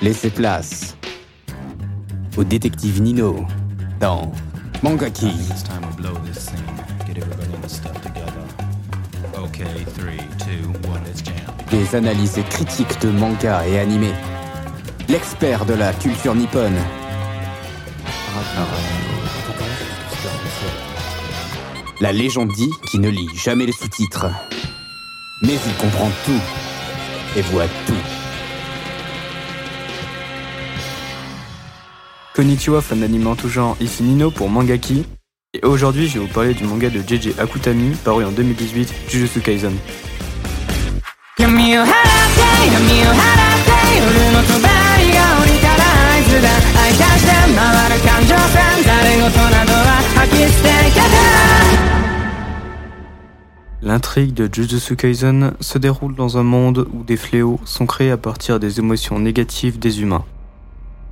Laissez place au détective Nino dans Mangaki. Des analyses critiques de manga et animés. L'expert de la culture nippone. La légende dit qu'il ne lit jamais les sous-titres. Mais il comprend tout et voit tout. Konnichiwa, fan d'anime en tout genre, ici Nino pour Mangaki. Et aujourd'hui, je vais vous parler du manga de JJ Akutami, paru en 2018, Jujutsu Kaisen. L'intrigue de Jujutsu Kaisen se déroule dans un monde où des fléaux sont créés à partir des émotions négatives des humains.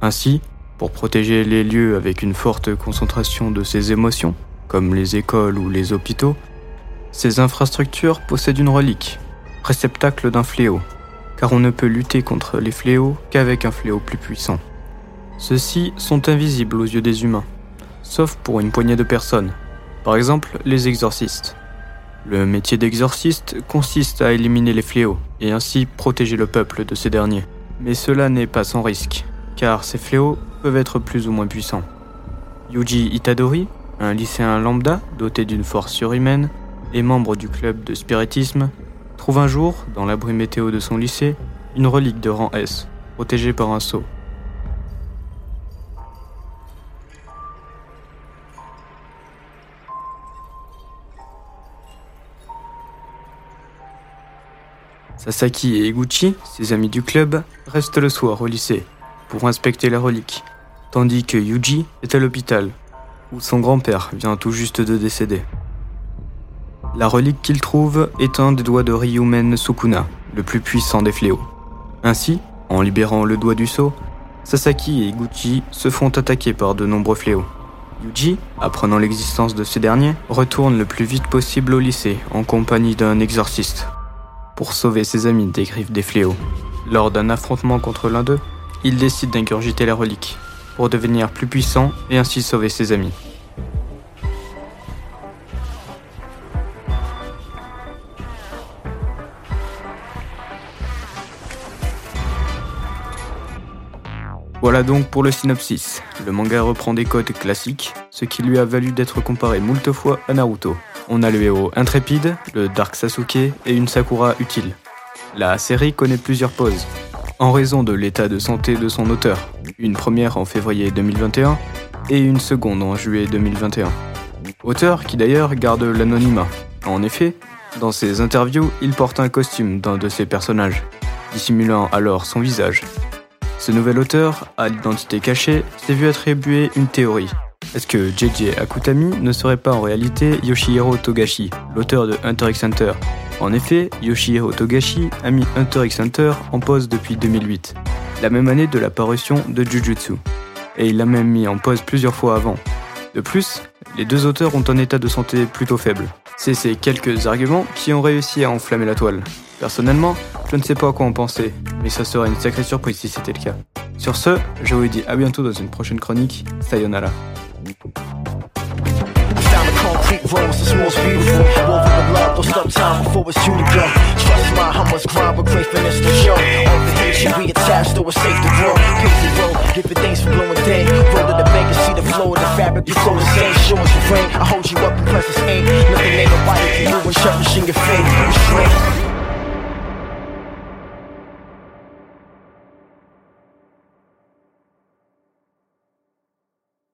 Ainsi, pour protéger les lieux avec une forte concentration de ces émotions, comme les écoles ou les hôpitaux, ces infrastructures possèdent une relique, réceptacle d'un fléau, car on ne peut lutter contre les fléaux qu'avec un fléau plus puissant. Ceux-ci sont invisibles aux yeux des humains, sauf pour une poignée de personnes, par exemple les exorcistes. Le métier d'exorciste consiste à éliminer les fléaux et ainsi protéger le peuple de ces derniers. Mais cela n'est pas sans risque, car ces fléaux être plus ou moins puissants. Yuji Itadori, un lycéen lambda doté d'une force surhumaine et membre du club de spiritisme, trouve un jour, dans l'abri météo de son lycée, une relique de rang S, protégée par un sceau. Sasaki et Eguchi, ses amis du club, restent le soir au lycée pour inspecter la relique, tandis que Yuji est à l'hôpital, où son grand-père vient tout juste de décéder. La relique qu'il trouve est un des doigts de Ryumen Sukuna, le plus puissant des fléaux. Ainsi, en libérant le doigt du sceau, Sasaki et Eguchi se font attaquer par de nombreux fléaux. Yuji, apprenant l'existence de ces derniers, retourne le plus vite possible au lycée en compagnie d'un exorciste pour sauver ses amis des griffes des fléaux. Lors d'un affrontement contre l'un d'eux, il décide d'ingurgiter la relique pour devenir plus puissant et ainsi sauver ses amis. Voilà donc pour le synopsis. Le manga reprend des codes classiques, ce qui lui a valu d'être comparé moult fois à Naruto. On a le héros intrépide, le Dark Sasuke et une Sakura utile. La série connaît plusieurs pauses, en raison de l'état de santé de son auteur, une première en février 2021 et une seconde en juillet 2021. Auteur qui d'ailleurs garde l'anonymat. En effet, dans ses interviews, il porte un costume d'un de ses personnages, dissimulant alors son visage. Ce nouvel auteur, à l'identité cachée, s'est vu attribuer une théorie. Est-ce que JJ Akutami ne serait pas en réalité Yoshihiro Togashi, l'auteur de Hunter x Hunter? En effet, Yoshihiro Togashi a mis Hunter x Hunter en pause depuis 2008, la même année de la parution de Jujutsu. Et il l'a même mis en pause plusieurs fois avant. De plus, les deux auteurs ont un état de santé plutôt faible. C'est ces quelques arguments qui ont réussi à enflammer la toile. Personnellement, je ne sais pas à quoi en penser, mais ça serait une sacrée surprise si c'était le cas. Sur ce, je vous dis à bientôt dans une prochaine chronique. Sayonara. Down the concrete roads, this war's beautiful. Woven with love, don't stop time before it's due to go. Trust my hummus grind with gratefulness the show. All the hate you reattached, though it's safe to grow. Pace the road, give it thanks for blowing day. Roll to the bank and see the flow of the fabric, you flow the same. Show us the rain, I hold you up press this ain't. Nothing ain't nobody can do when cherishing your faith.